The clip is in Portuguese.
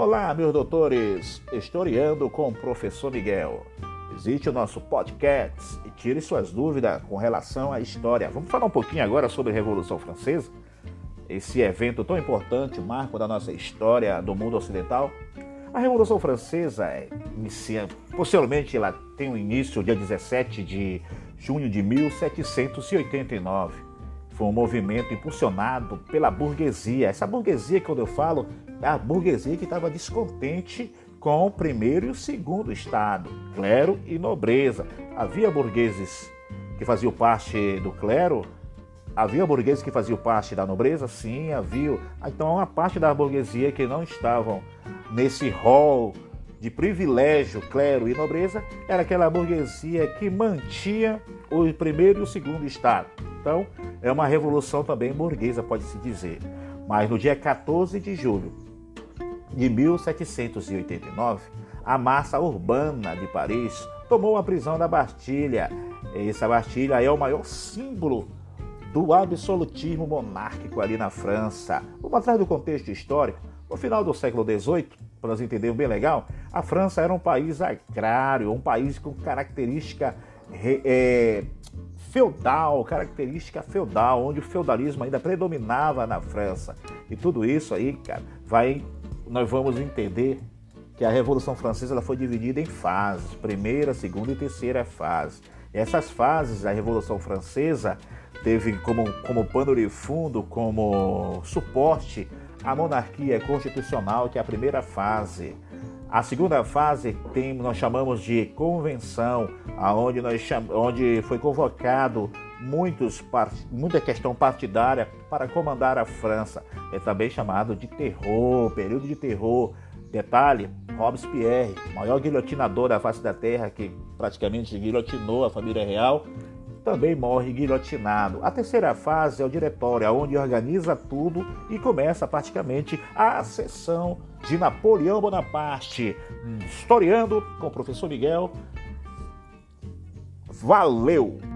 Olá, meus doutores, historiando com o professor Miguel. Visite o nosso podcast e tire suas dúvidas com relação à história. Vamos falar um pouquinho agora sobre a Revolução Francesa, esse evento tão importante, marco da nossa história do mundo ocidental. A Revolução Francesa é inicia, posteriormente ela tem um início dia 17 de junho de 1789. Foi um movimento impulsionado pela burguesia. Essa burguesia, quando eu falo, é a burguesia que estava descontente com o primeiro e o segundo estado, clero e nobreza. Havia burgueses que faziam parte do clero, havia burgueses que faziam parte da nobreza, sim, havia. Então, uma parte da burguesia que não estavam nesse rol de privilégio, clero e nobreza, era aquela burguesia que mantinha o primeiro e o segundo estado. Então, é uma revolução também burguesa, pode-se dizer. Mas no dia 14 de julho de 1789, a massa urbana de Paris tomou a prisão da Bastilha. Essa Bastilha é o maior símbolo do absolutismo monárquico ali na França. Vamos atrás do contexto histórico. No final do século XVIII, para nós entendermos bem legal, a França era um país agrário, um país com característica é, feudal, característica feudal, onde o feudalismo ainda predominava na França. E tudo isso aí, cara, vai, nós vamos entender que a Revolução Francesa ela foi dividida em fases, primeira, segunda e terceira fase. E essas fases da Revolução Francesa teve como, como pano de fundo, como suporte a monarquia constitucional, que é a primeira fase. A segunda fase tem, nós chamamos de convenção, aonde nós cham, onde foi convocado muitos muita questão partidária para comandar a França. É também chamado de terror, período de terror. Detalhe, Robespierre, maior guilhotinador da face da terra, que praticamente guilhotinou a família real, também morre guilhotinado. A terceira fase é o diretório, onde organiza tudo e começa praticamente a sessão de Napoleão Bonaparte. Historiando com o professor Miguel. Valeu!